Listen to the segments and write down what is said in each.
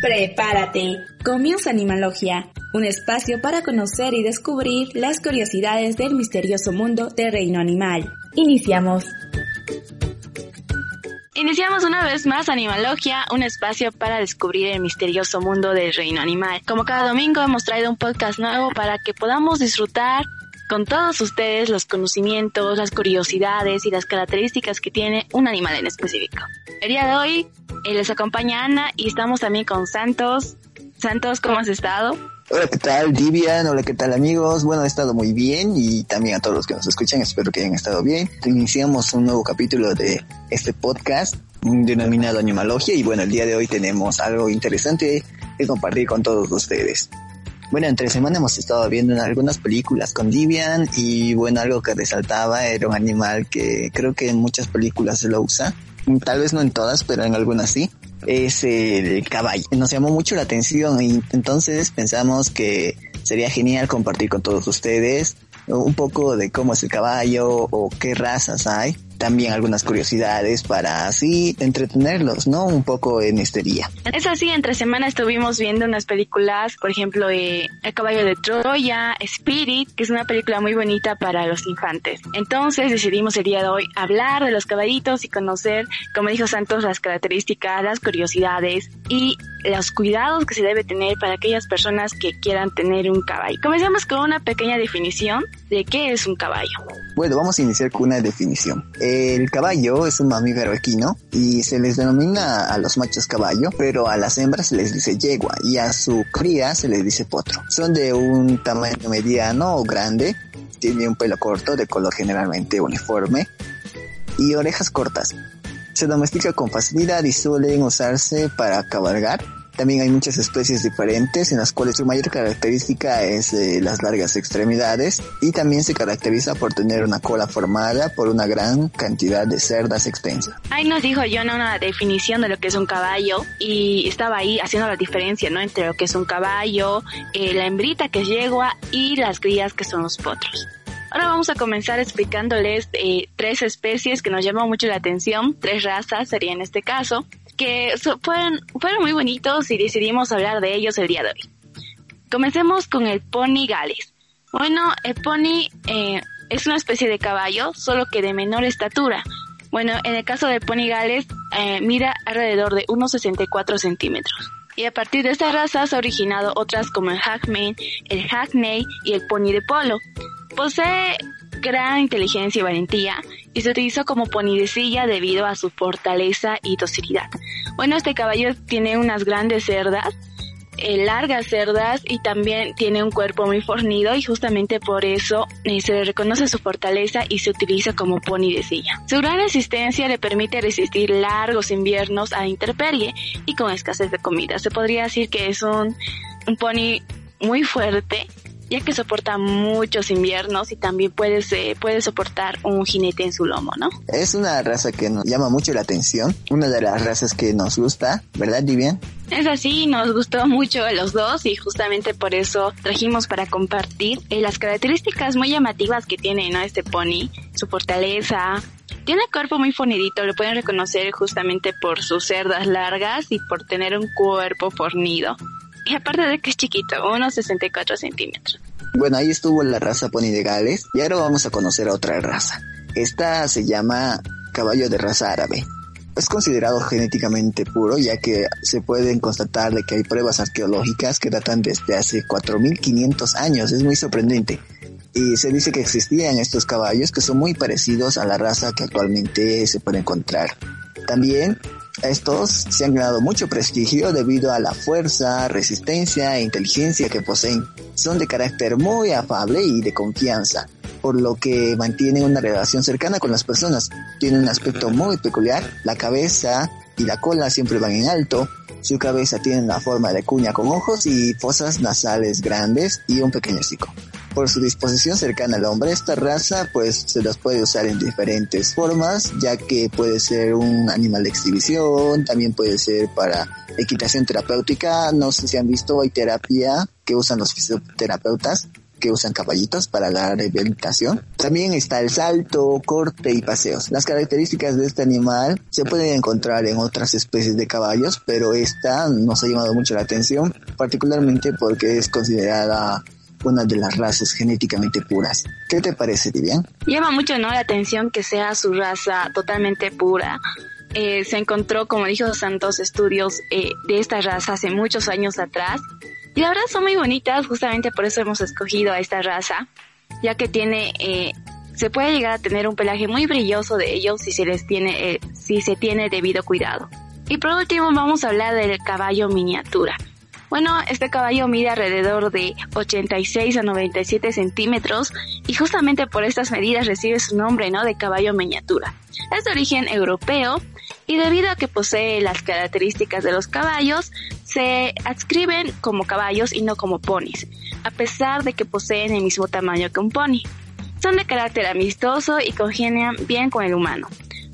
Prepárate. Comienza Animalogia, un espacio para conocer y descubrir las curiosidades del misterioso mundo del reino animal. Iniciamos. Iniciamos una vez más Animalogia, un espacio para descubrir el misterioso mundo del reino animal. Como cada domingo hemos traído un podcast nuevo para que podamos disfrutar con todos ustedes los conocimientos, las curiosidades y las características que tiene un animal en específico. El día de hoy eh, les acompaña Ana y estamos también con Santos. Santos, ¿cómo has estado? Hola, ¿qué tal, Vivian? Hola, ¿qué tal, amigos? Bueno, he estado muy bien y también a todos los que nos escuchan, espero que hayan estado bien. Iniciamos un nuevo capítulo de este podcast denominado Animalogia y bueno, el día de hoy tenemos algo interesante que compartir con todos ustedes. Bueno, entre semana hemos estado viendo algunas películas con Divian y bueno, algo que resaltaba era un animal que creo que en muchas películas se lo usa, tal vez no en todas, pero en algunas sí, es el caballo. Nos llamó mucho la atención y entonces pensamos que sería genial compartir con todos ustedes un poco de cómo es el caballo o qué razas hay también algunas curiosidades para así entretenerlos, ¿no? Un poco en este día. Es así, entre semana estuvimos viendo unas películas, por ejemplo, El caballo de Troya, Spirit, que es una película muy bonita para los infantes. Entonces decidimos el día de hoy hablar de los caballitos y conocer, como dijo Santos, las características, las curiosidades y los cuidados que se debe tener para aquellas personas que quieran tener un caballo. Comencemos con una pequeña definición de qué es un caballo. Bueno, vamos a iniciar con una definición. El caballo es un mamífero equino y se les denomina a los machos caballo, pero a las hembras se les dice yegua y a su cría se les dice potro. Son de un tamaño mediano o grande, tiene un pelo corto de color generalmente uniforme y orejas cortas. Se domestica con facilidad y suelen usarse para cabalgar también hay muchas especies diferentes en las cuales su mayor característica es eh, las largas extremidades y también se caracteriza por tener una cola formada por una gran cantidad de cerdas extensas. Ahí nos dijo John una definición de lo que es un caballo y estaba ahí haciendo la diferencia ¿no? entre lo que es un caballo, eh, la hembrita que es yegua y las crías que son los potros. Ahora vamos a comenzar explicándoles eh, tres especies que nos llaman mucho la atención, tres razas sería en este caso que fueron, fueron muy bonitos y decidimos hablar de ellos el día de hoy. Comencemos con el pony gales. Bueno, el pony eh, es una especie de caballo, solo que de menor estatura. Bueno, en el caso del pony gales, eh, mira alrededor de unos 64 centímetros. Y a partir de esta raza se han originado otras como el Hackman, el Hackney y el pony de polo. Posee gran inteligencia y valentía y se utilizó como pony de silla debido a su fortaleza y docilidad. Bueno, este caballo tiene unas grandes cerdas, eh, largas cerdas y también tiene un cuerpo muy fornido y justamente por eso eh, se le reconoce su fortaleza y se utiliza como pony de silla. Su gran resistencia le permite resistir largos inviernos a intemperie y con escasez de comida. Se podría decir que es un, un pony muy fuerte ya que soporta muchos inviernos y también puede, puede soportar un jinete en su lomo, ¿no? Es una raza que nos llama mucho la atención, una de las razas que nos gusta, ¿verdad, Vivian? Es así, nos gustó mucho los dos y justamente por eso trajimos para compartir eh, las características muy llamativas que tiene ¿no? este pony, su fortaleza, tiene el cuerpo muy fornidito, lo pueden reconocer justamente por sus cerdas largas y por tener un cuerpo fornido. Y aparte de que es chiquito, unos 64 centímetros. Bueno, ahí estuvo la raza Pony de Gales y ahora vamos a conocer a otra raza. Esta se llama caballo de raza árabe. Es considerado genéticamente puro ya que se pueden constatar de que hay pruebas arqueológicas que datan desde hace 4.500 años. Es muy sorprendente. Y se dice que existían estos caballos que son muy parecidos a la raza que actualmente se puede encontrar. También Estos se han ganado mucho prestigio debido a la fuerza, resistencia e inteligencia que poseen. Son de carácter muy afable y de confianza, por lo que mantienen una relación cercana con las personas. Tienen un aspecto muy peculiar, la cabeza y la cola siempre van en alto, su cabeza tiene la forma de cuña con ojos y fosas nasales grandes y un pequeño hocico. Por su disposición cercana al hombre, esta raza pues se las puede usar en diferentes formas, ya que puede ser un animal de exhibición, también puede ser para equitación terapéutica, no sé si han visto, hay terapia que usan los fisioterapeutas que usan caballitos para la rehabilitación. También está el salto, corte y paseos. Las características de este animal se pueden encontrar en otras especies de caballos, pero esta nos ha llamado mucho la atención, particularmente porque es considerada una de las razas genéticamente puras. ¿Qué te parece, Vivian? Llama mucho ¿no? la atención que sea su raza totalmente pura. Eh, se encontró, como dijo Santos, estudios eh, de esta raza hace muchos años atrás y la verdad son muy bonitas, justamente por eso hemos escogido a esta raza, ya que tiene, eh, se puede llegar a tener un pelaje muy brilloso de ellos si se les tiene, eh, si se tiene debido cuidado. Y por último vamos a hablar del caballo miniatura. Bueno, este caballo mide alrededor de 86 a 97 centímetros y justamente por estas medidas recibe su nombre, ¿no? De caballo miniatura. Es de origen europeo y debido a que posee las características de los caballos, se adscriben como caballos y no como ponis, a pesar de que poseen el mismo tamaño que un pony. Son de carácter amistoso y congenian bien con el humano,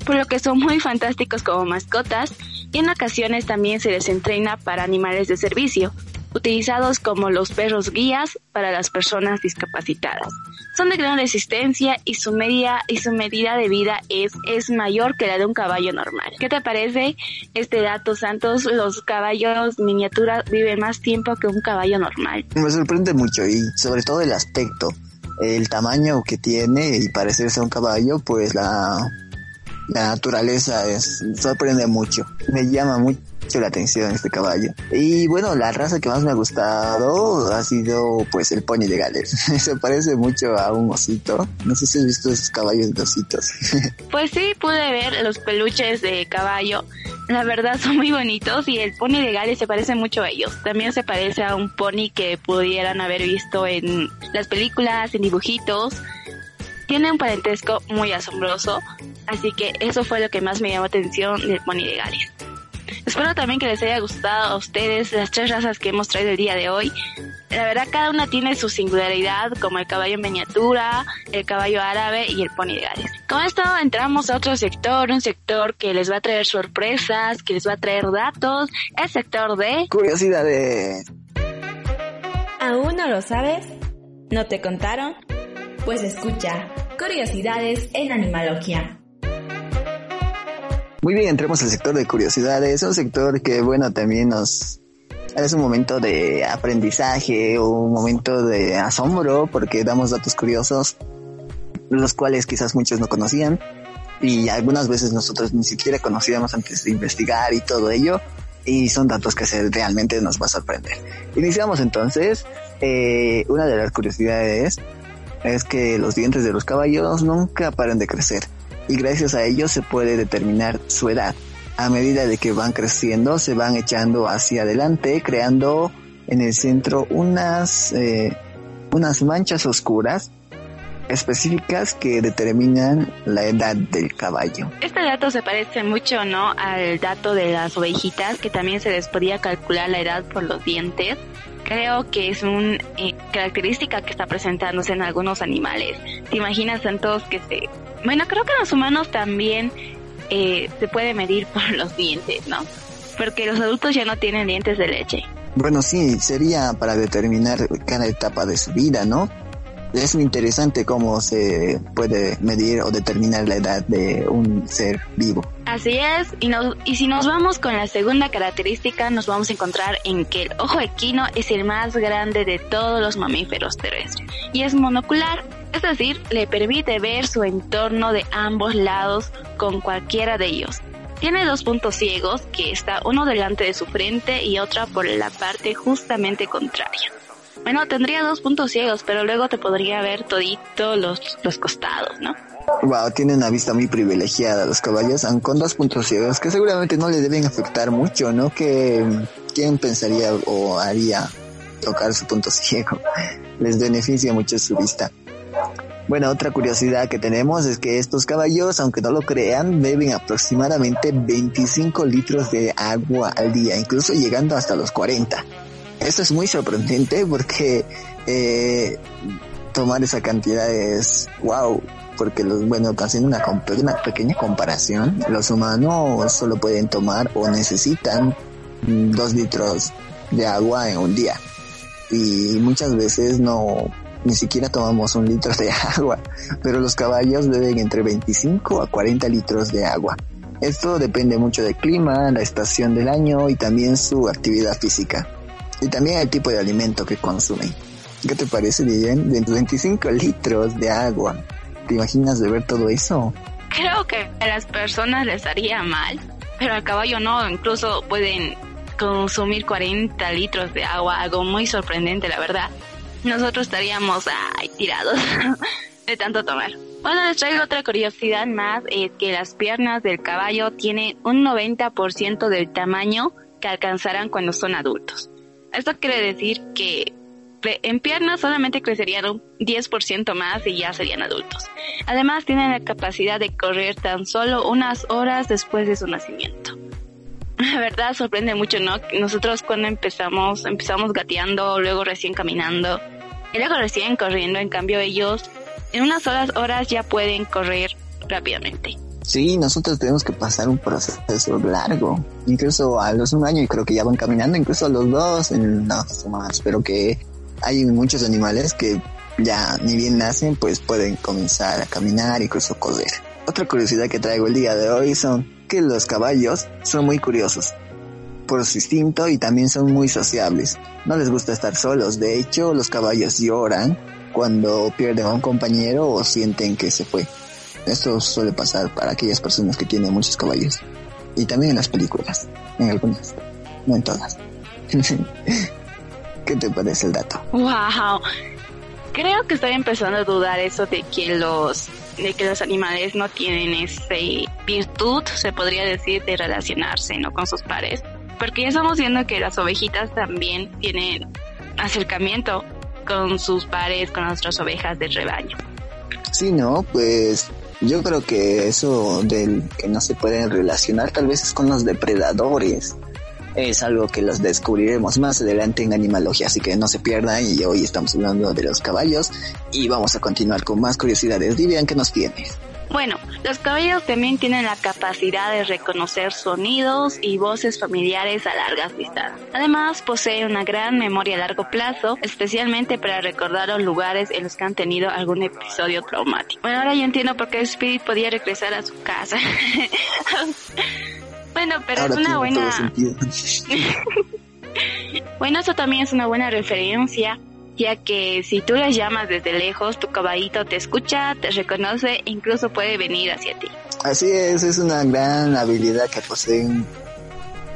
por lo que son muy fantásticos como mascotas y en ocasiones también se les entrena para animales de servicio, utilizados como los perros guías para las personas discapacitadas. Son de gran resistencia y su media y su medida de vida es, es mayor que la de un caballo normal. ¿Qué te parece este dato, Santos? Los caballos miniaturas viven más tiempo que un caballo normal. Me sorprende mucho y sobre todo el aspecto, el tamaño que tiene y parecerse a un caballo, pues la, la naturaleza es, sorprende mucho. Me llama mucho la atención este caballo. Y bueno, la raza que más me ha gustado ha sido pues el pony de Gales. Se parece mucho a un osito. No sé si has visto esos caballos de ositos. pues sí, pude ver los peluches de caballo. La verdad son muy bonitos y el pony de Gales se parece mucho a ellos. También se parece a un pony que pudieran haber visto en las películas, en dibujitos. Tiene un parentesco muy asombroso, así que eso fue lo que más me llamó atención del pony de Gales. Espero también que les haya gustado a ustedes las tres razas que hemos traído el día de hoy. La verdad, cada una tiene su singularidad, como el caballo en miniatura, el caballo árabe y el pony de Gales. Con esto entramos a otro sector, un sector que les va a traer sorpresas, que les va a traer datos, el sector de... Curiosidades. ¿Aún no lo sabes? ¿No te contaron? Pues escucha, Curiosidades en Animalogía. Muy bien, entremos al sector de curiosidades, un sector que, bueno, también nos es un momento de aprendizaje, un momento de asombro, porque damos datos curiosos, los cuales quizás muchos no conocían, y algunas veces nosotros ni siquiera conocíamos antes de investigar y todo ello, y son datos que se, realmente nos va a sorprender. Iniciamos entonces, eh, una de las curiosidades es que los dientes de los caballos nunca paran de crecer y gracias a ello se puede determinar su edad. A medida de que van creciendo, se van echando hacia adelante, creando en el centro unas, eh, unas manchas oscuras específicas que determinan la edad del caballo. Este dato se parece mucho, ¿no? Al dato de las ovejitas, que también se les podía calcular la edad por los dientes. Creo que es una eh, característica que está presentándose en algunos animales. ¿Te imaginas tantos que se bueno, creo que los humanos también eh, se puede medir por los dientes, ¿no? Porque los adultos ya no tienen dientes de leche. Bueno, sí, sería para determinar cada etapa de su vida, ¿no? Es muy interesante cómo se puede medir o determinar la edad de un ser vivo. Así es, y, y si nos vamos con la segunda característica, nos vamos a encontrar en que el ojo equino es el más grande de todos los mamíferos terrestres y es monocular, es decir, le permite ver su entorno de ambos lados con cualquiera de ellos. Tiene dos puntos ciegos, que está uno delante de su frente y otra por la parte justamente contraria. Bueno, tendría dos puntos ciegos, pero luego te podría ver todito los, los costados, ¿no? Wow, tiene una vista muy privilegiada los caballos, aun con dos puntos ciegos que seguramente no le deben afectar mucho, ¿no? Que quién pensaría o haría tocar su punto ciego. Les beneficia mucho su vista. Bueno, otra curiosidad que tenemos es que estos caballos, aunque no lo crean, beben aproximadamente 25 litros de agua al día, incluso llegando hasta los 40. Esto es muy sorprendente porque eh, tomar esa cantidad es wow, porque los, bueno, haciendo una, una pequeña comparación, los humanos solo pueden tomar o necesitan dos litros de agua en un día y muchas veces no ni siquiera tomamos un litro de agua, pero los caballos beben entre 25 a 40 litros de agua. Esto depende mucho del clima, la estación del año y también su actividad física. Y también el tipo de alimento que consumen. ¿Qué te parece, bien? 25 litros de agua. ¿Te imaginas beber todo eso? Creo que a las personas les haría mal, pero al caballo no, incluso pueden consumir 40 litros de agua, algo muy sorprendente, la verdad. Nosotros estaríamos ay, tirados de tanto tomar. Bueno, les traigo otra curiosidad más, es que las piernas del caballo tienen un 90% del tamaño que alcanzarán cuando son adultos. Esto quiere decir que en piernas solamente crecerían un 10% más y ya serían adultos. Además tienen la capacidad de correr tan solo unas horas después de su nacimiento. La verdad sorprende mucho, ¿no? Nosotros cuando empezamos, empezamos gateando, luego recién caminando y luego recién corriendo, en cambio ellos en unas horas, horas ya pueden correr rápidamente. Sí, nosotros tenemos que pasar un proceso largo, incluso a los un año y creo que ya van caminando, incluso a los dos, en las más, pero que hay muchos animales que ya ni bien nacen, pues pueden comenzar a caminar incluso correr. Otra curiosidad que traigo el día de hoy son que los caballos son muy curiosos por su instinto y también son muy sociables. No les gusta estar solos, de hecho los caballos lloran cuando pierden a un compañero o sienten que se fue. Esto suele pasar para aquellas personas que tienen muchos caballos. Y también en las películas, en algunas, no en todas. ¿Qué te parece el dato? Wow. Creo que estoy empezando a dudar eso de que los de que los animales no tienen esa virtud, se podría decir, de relacionarse, ¿no? Con sus pares. Porque ya estamos viendo que las ovejitas también tienen acercamiento con sus pares, con nuestras ovejas del rebaño. Sí, no, pues yo creo que eso del que no se pueden relacionar tal vez es con los depredadores es algo que los descubriremos más adelante en Animalogía, así que no se pierdan y hoy estamos hablando de los caballos y vamos a continuar con más curiosidades. Vivian, ¿qué nos tienes? Bueno, los caballos también tienen la capacidad de reconocer sonidos y voces familiares a largas distancias. Además, poseen una gran memoria a largo plazo, especialmente para recordar los lugares en los que han tenido algún episodio traumático. Bueno, ahora yo entiendo por qué Spirit podía regresar a su casa. Bueno, pero es una buena... bueno, eso también es una buena referencia, ya que si tú las llamas desde lejos, tu caballito te escucha, te reconoce, e incluso puede venir hacia ti. Así es, es una gran habilidad que poseen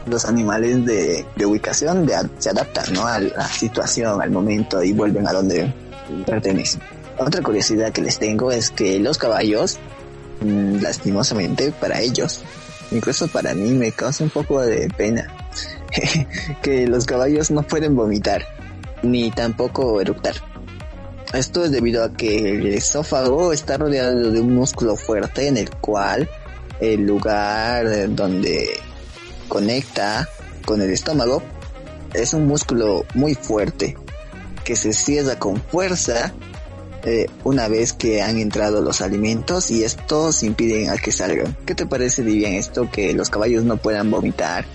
los animales de, ubicación, de, se adaptan ¿no? a la situación, al momento y vuelven a donde pertenecen. Otra curiosidad que les tengo es que los caballos, mm, lastimosamente para ellos, incluso para mí me causa un poco de pena que los caballos no pueden vomitar ni tampoco eructar. Esto es debido a que el esófago está rodeado de un músculo fuerte en el cual el lugar donde conecta con el estómago es un músculo muy fuerte que se cierra con fuerza eh, una vez que han entrado los alimentos y estos impiden a que salgan. ¿Qué te parece, Vivian, esto que los caballos no puedan vomitar?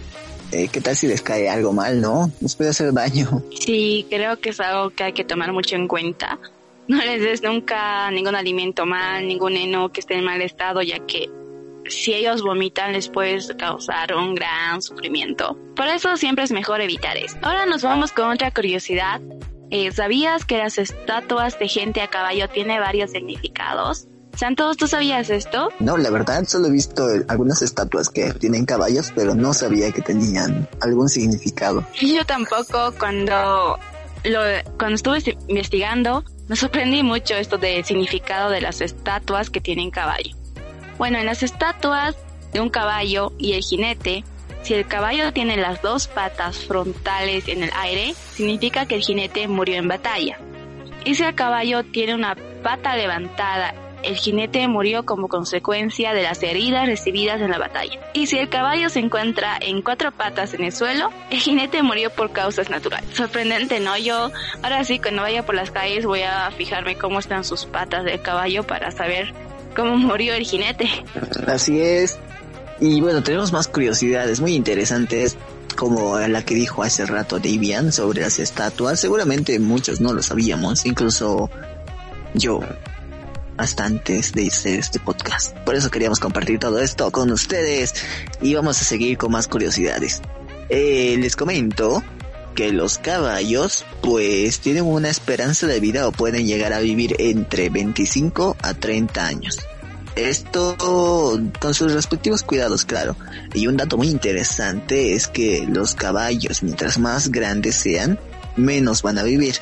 Eh, ¿Qué tal si les cae algo mal, no? Les puede hacer daño. Sí, creo que es algo que hay que tomar mucho en cuenta. No les des nunca ningún alimento mal, ningún heno que esté en mal estado, ya que si ellos vomitan les puede causar un gran sufrimiento. Por eso siempre es mejor evitar eso. Ahora nos vamos con otra curiosidad eh, ¿Sabías que las estatuas de gente a caballo tiene varios significados? Santos, ¿tú sabías esto? No, la verdad solo he visto algunas estatuas que tienen caballos, pero no sabía que tenían algún significado. Yo tampoco, cuando lo, cuando estuve investigando, me sorprendí mucho esto del significado de las estatuas que tienen caballo. Bueno, en las estatuas de un caballo y el jinete, si el caballo tiene las dos patas frontales en el aire, significa que el jinete murió en batalla. Y si el caballo tiene una pata levantada el jinete murió como consecuencia de las heridas recibidas en la batalla. Y si el caballo se encuentra en cuatro patas en el suelo, el jinete murió por causas naturales. Sorprendente, ¿no? Yo ahora sí, cuando vaya por las calles voy a fijarme cómo están sus patas del caballo para saber cómo murió el jinete. Así es. Y bueno, tenemos más curiosidades muy interesantes como la que dijo hace rato Davian sobre las estatuas. Seguramente muchos no lo sabíamos, incluso yo hasta antes de hacer este podcast. Por eso queríamos compartir todo esto con ustedes y vamos a seguir con más curiosidades. Eh, les comento que los caballos pues tienen una esperanza de vida o pueden llegar a vivir entre 25 a 30 años. Esto con sus respectivos cuidados, claro. Y un dato muy interesante es que los caballos, mientras más grandes sean, menos van a vivir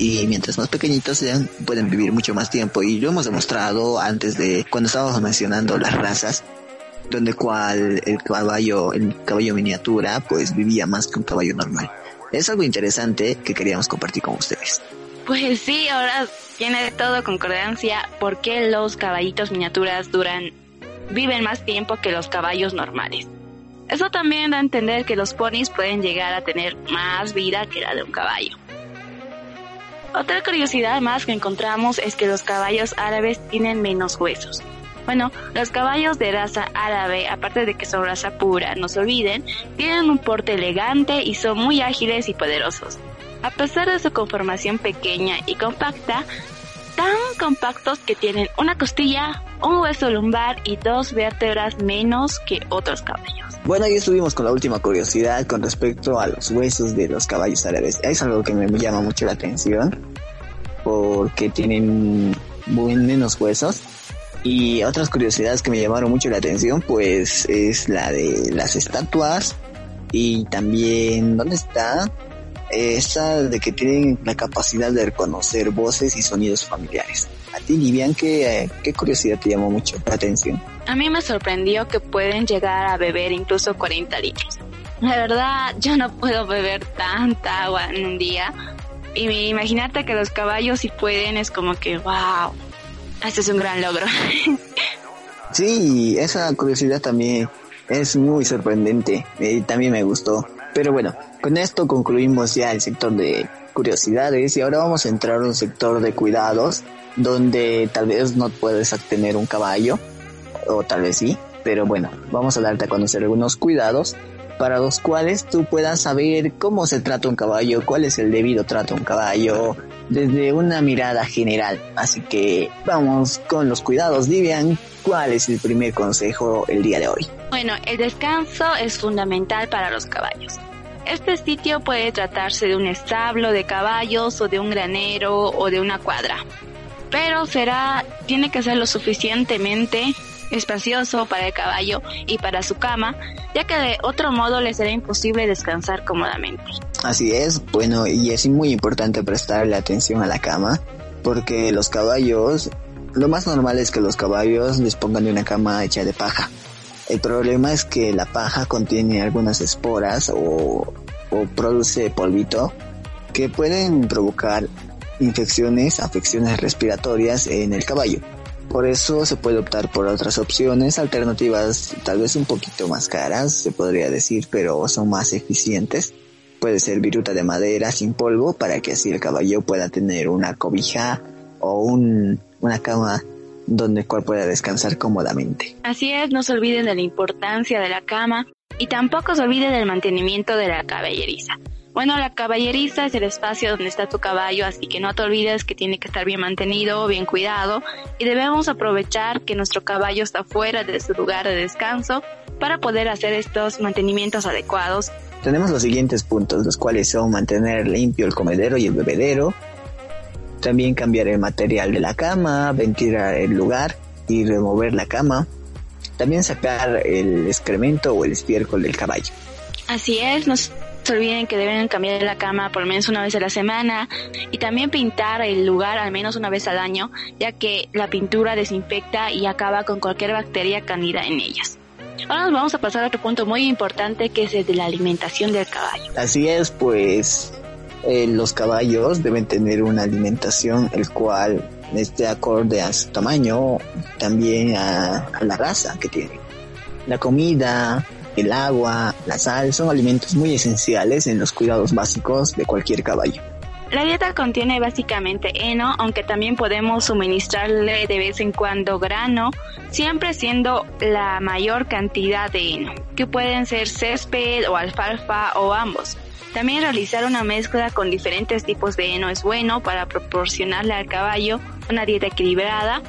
y mientras más pequeñitos sean pueden vivir mucho más tiempo. Y lo hemos demostrado antes de cuando estábamos mencionando las razas donde cual el caballo el caballo miniatura pues vivía más que un caballo normal. Es algo interesante que queríamos compartir con ustedes. Pues sí ahora tiene todo concordancia porque los caballitos miniaturas duran viven más tiempo que los caballos normales eso también da a entender que los ponis pueden llegar a tener más vida que la de un caballo otra curiosidad más que encontramos es que los caballos árabes tienen menos huesos. Bueno, los caballos de raza árabe, aparte de que son raza pura, no se olviden, tienen un porte elegante y son muy ágiles y poderosos. A pesar de su conformación pequeña y compacta, tan compactos que tienen una costilla, un hueso lumbar y dos vértebras menos que otros caballos. Bueno, ahí estuvimos con la última curiosidad con respecto a los huesos de los caballos árabes. Es algo que me llama mucho la atención porque tienen menos huesos. Y otras curiosidades que me llamaron mucho la atención pues es la de las estatuas y también, ¿dónde está? Esa de que tienen la capacidad de reconocer voces y sonidos familiares. A ti, Vivian, ¿qué, ¿qué curiosidad te llamó mucho la atención? A mí me sorprendió que pueden llegar a beber incluso 40 litros. La verdad, yo no puedo beber tanta agua en un día. Y imagínate que los caballos si pueden es como que, wow, este es un gran logro. sí, esa curiosidad también es muy sorprendente. y también me gustó. Pero bueno, con esto concluimos ya el sector de curiosidades y ahora vamos a entrar a un sector de cuidados donde tal vez no puedes tener un caballo o tal vez sí, pero bueno, vamos a darte a conocer algunos cuidados para los cuales tú puedas saber cómo se trata un caballo, cuál es el debido trato a un caballo, desde una mirada general. Así que vamos con los cuidados, Vivian. ¿Cuál es el primer consejo el día de hoy? Bueno, el descanso es fundamental para los caballos. Este sitio puede tratarse de un establo de caballos o de un granero o de una cuadra. Pero será, tiene que ser lo suficientemente espacioso para el caballo y para su cama, ya que de otro modo le será imposible descansar cómodamente. Así es, bueno, y es muy importante prestarle atención a la cama, porque los caballos, lo más normal es que los caballos dispongan de una cama hecha de paja. El problema es que la paja contiene algunas esporas o, produce polvito que pueden provocar infecciones, afecciones respiratorias en el caballo. Por eso se puede optar por otras opciones, alternativas tal vez un poquito más caras, se podría decir, pero son más eficientes. Puede ser viruta de madera sin polvo para que así el caballo pueda tener una cobija o un, una cama donde el cual pueda descansar cómodamente. Así es, no se olviden de la importancia de la cama y tampoco se olviden del mantenimiento de la caballeriza. Bueno, la caballeriza es el espacio donde está tu caballo, así que no te olvides que tiene que estar bien mantenido, bien cuidado y debemos aprovechar que nuestro caballo está fuera de su lugar de descanso para poder hacer estos mantenimientos adecuados. Tenemos los siguientes puntos, los cuales son mantener limpio el comedero y el bebedero, también cambiar el material de la cama, ventilar el lugar y remover la cama, también sacar el excremento o el estiércol del caballo. Así es, nos se olviden que deben cambiar la cama por lo menos una vez a la semana y también pintar el lugar al menos una vez al año, ya que la pintura desinfecta y acaba con cualquier bacteria candida en ellas. Ahora nos vamos a pasar a otro punto muy importante que es el de la alimentación del caballo. Así es, pues eh, los caballos deben tener una alimentación el cual esté acorde a su tamaño, también a, a la raza que tiene. La comida, el agua, la sal son alimentos muy esenciales en los cuidados básicos de cualquier caballo. La dieta contiene básicamente heno, aunque también podemos suministrarle de vez en cuando grano, siempre siendo la mayor cantidad de heno, que pueden ser césped o alfalfa o ambos. También realizar una mezcla con diferentes tipos de heno es bueno para proporcionarle al caballo una dieta equilibrada.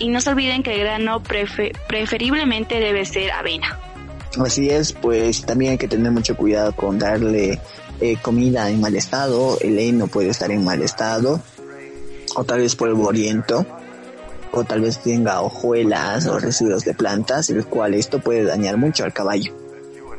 Y no se olviden que el grano preferiblemente debe ser avena. Así es, pues también hay que tener mucho cuidado con darle eh, comida en mal estado, el heno puede estar en mal estado, o tal vez polvoriento, o tal vez tenga hojuelas o residuos de plantas, el cual esto puede dañar mucho al caballo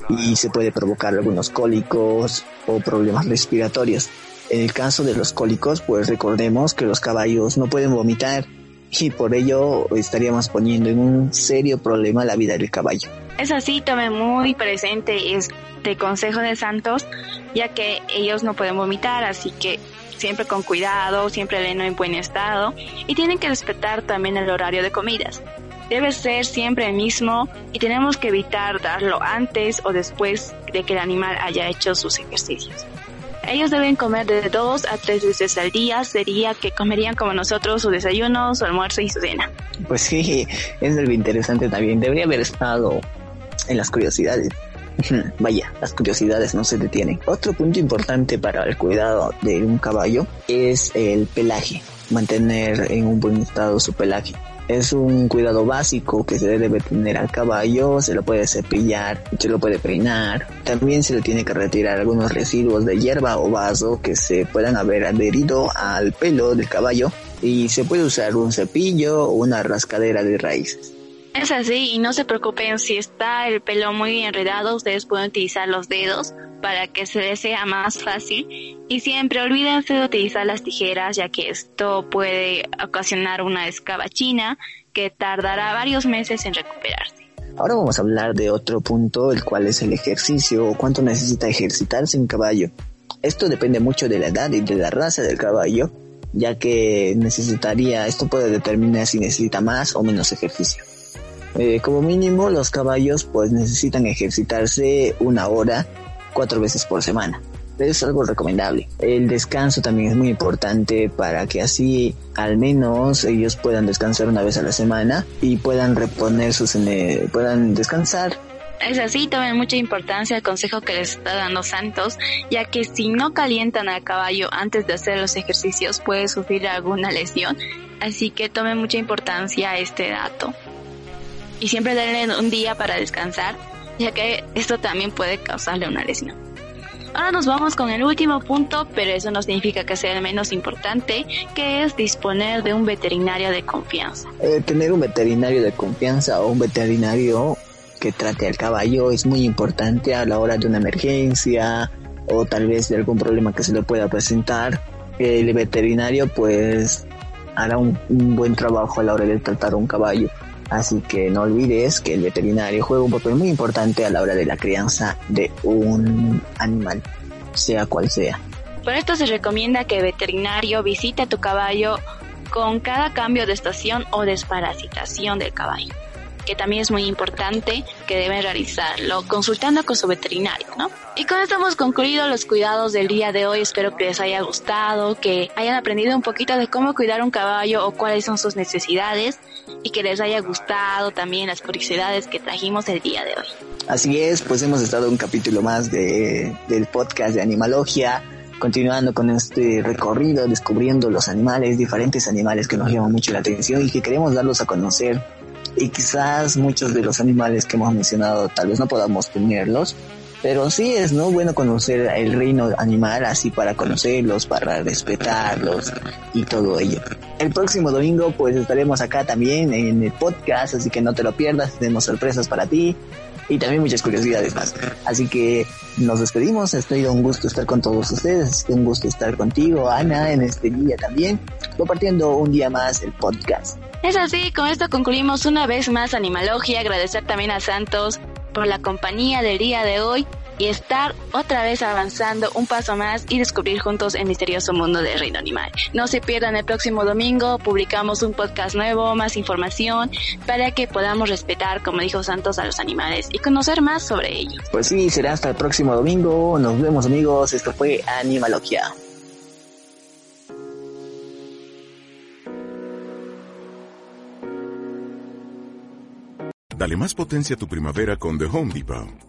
y se puede provocar algunos cólicos o problemas respiratorios. En el caso de los cólicos, pues recordemos que los caballos no pueden vomitar y por ello estaríamos poniendo en un serio problema la vida del caballo. Es así, tome muy presente este consejo de Santos, ya que ellos no pueden vomitar, así que siempre con cuidado, siempre el heno en buen estado y tienen que respetar también el horario de comidas. Debe ser siempre el mismo y tenemos que evitar darlo antes o después de que el animal haya hecho sus ejercicios. Ellos deben comer de dos a tres veces al día. Sería que comerían como nosotros su desayuno, su almuerzo y su cena. Pues sí, es algo interesante también. Debería haber estado en las curiosidades. Vaya, las curiosidades no se detienen. Otro punto importante para el cuidado de un caballo es el pelaje. Mantener en un buen estado su pelaje es un cuidado básico que se debe tener al caballo, se lo puede cepillar, se lo puede peinar, también se le tiene que retirar algunos residuos de hierba o vaso que se puedan haber adherido al pelo del caballo y se puede usar un cepillo o una rascadera de raíces. Es así y no se preocupen si está el pelo muy enredado, ustedes pueden utilizar los dedos para que se les sea más fácil y siempre olvídense de utilizar las tijeras ya que esto puede ocasionar una escabachina que tardará varios meses en recuperarse. Ahora vamos a hablar de otro punto, el cual es el ejercicio o cuánto necesita ejercitarse un caballo. Esto depende mucho de la edad y de la raza del caballo, ya que necesitaría, esto puede determinar si necesita más o menos ejercicio. Eh, como mínimo los caballos pues necesitan ejercitarse una hora cuatro veces por semana. Es algo recomendable. El descanso también es muy importante para que así al menos ellos puedan descansar una vez a la semana y puedan reponer sus puedan descansar es así, tomen mucha importancia el consejo que les está dando Santos, ya que si no calientan al caballo antes de hacer los ejercicios puede sufrir alguna lesión, así que tomen mucha importancia este dato. Y siempre denle un día para descansar, ya que esto también puede causarle una lesión. Ahora nos vamos con el último punto, pero eso no significa que sea el menos importante, que es disponer de un veterinario de confianza. Eh, tener un veterinario de confianza o un veterinario que trate al caballo es muy importante a la hora de una emergencia o tal vez de algún problema que se le pueda presentar. El veterinario pues hará un, un buen trabajo a la hora de tratar a un caballo. Así que no olvides que el veterinario juega un papel muy importante a la hora de la crianza de un animal, sea cual sea. Por esto se recomienda que el veterinario visite a tu caballo con cada cambio de estación o desparasitación del caballo que también es muy importante que deben realizarlo consultando con su veterinario, ¿no? Y con esto hemos concluido los cuidados del día de hoy. Espero que les haya gustado, que hayan aprendido un poquito de cómo cuidar un caballo o cuáles son sus necesidades y que les haya gustado también las curiosidades que trajimos el día de hoy. Así es, pues hemos estado un capítulo más de, del podcast de Animalogia continuando con este recorrido, descubriendo los animales, diferentes animales que nos llaman mucho la atención y que queremos darlos a conocer y quizás muchos de los animales que hemos mencionado tal vez no podamos tenerlos, pero sí es no bueno conocer el reino animal así para conocerlos, para respetarlos y todo ello. El próximo domingo pues estaremos acá también en el podcast, así que no te lo pierdas, tenemos sorpresas para ti. Y también muchas curiosidades más. Así que nos despedimos, ha sido un gusto estar con todos ustedes, ha sido un gusto estar contigo, Ana, en este día también, compartiendo un día más el podcast. Es así, con esto concluimos una vez más Animalogia, agradecer también a Santos por la compañía del día de hoy y estar otra vez avanzando un paso más y descubrir juntos el misterioso mundo del reino animal. No se pierdan el próximo domingo, publicamos un podcast nuevo, más información para que podamos respetar, como dijo Santos, a los animales y conocer más sobre ellos. Pues sí, será hasta el próximo domingo. Nos vemos amigos. Esto fue Animalogia. Dale más potencia a tu primavera con The Home Depot.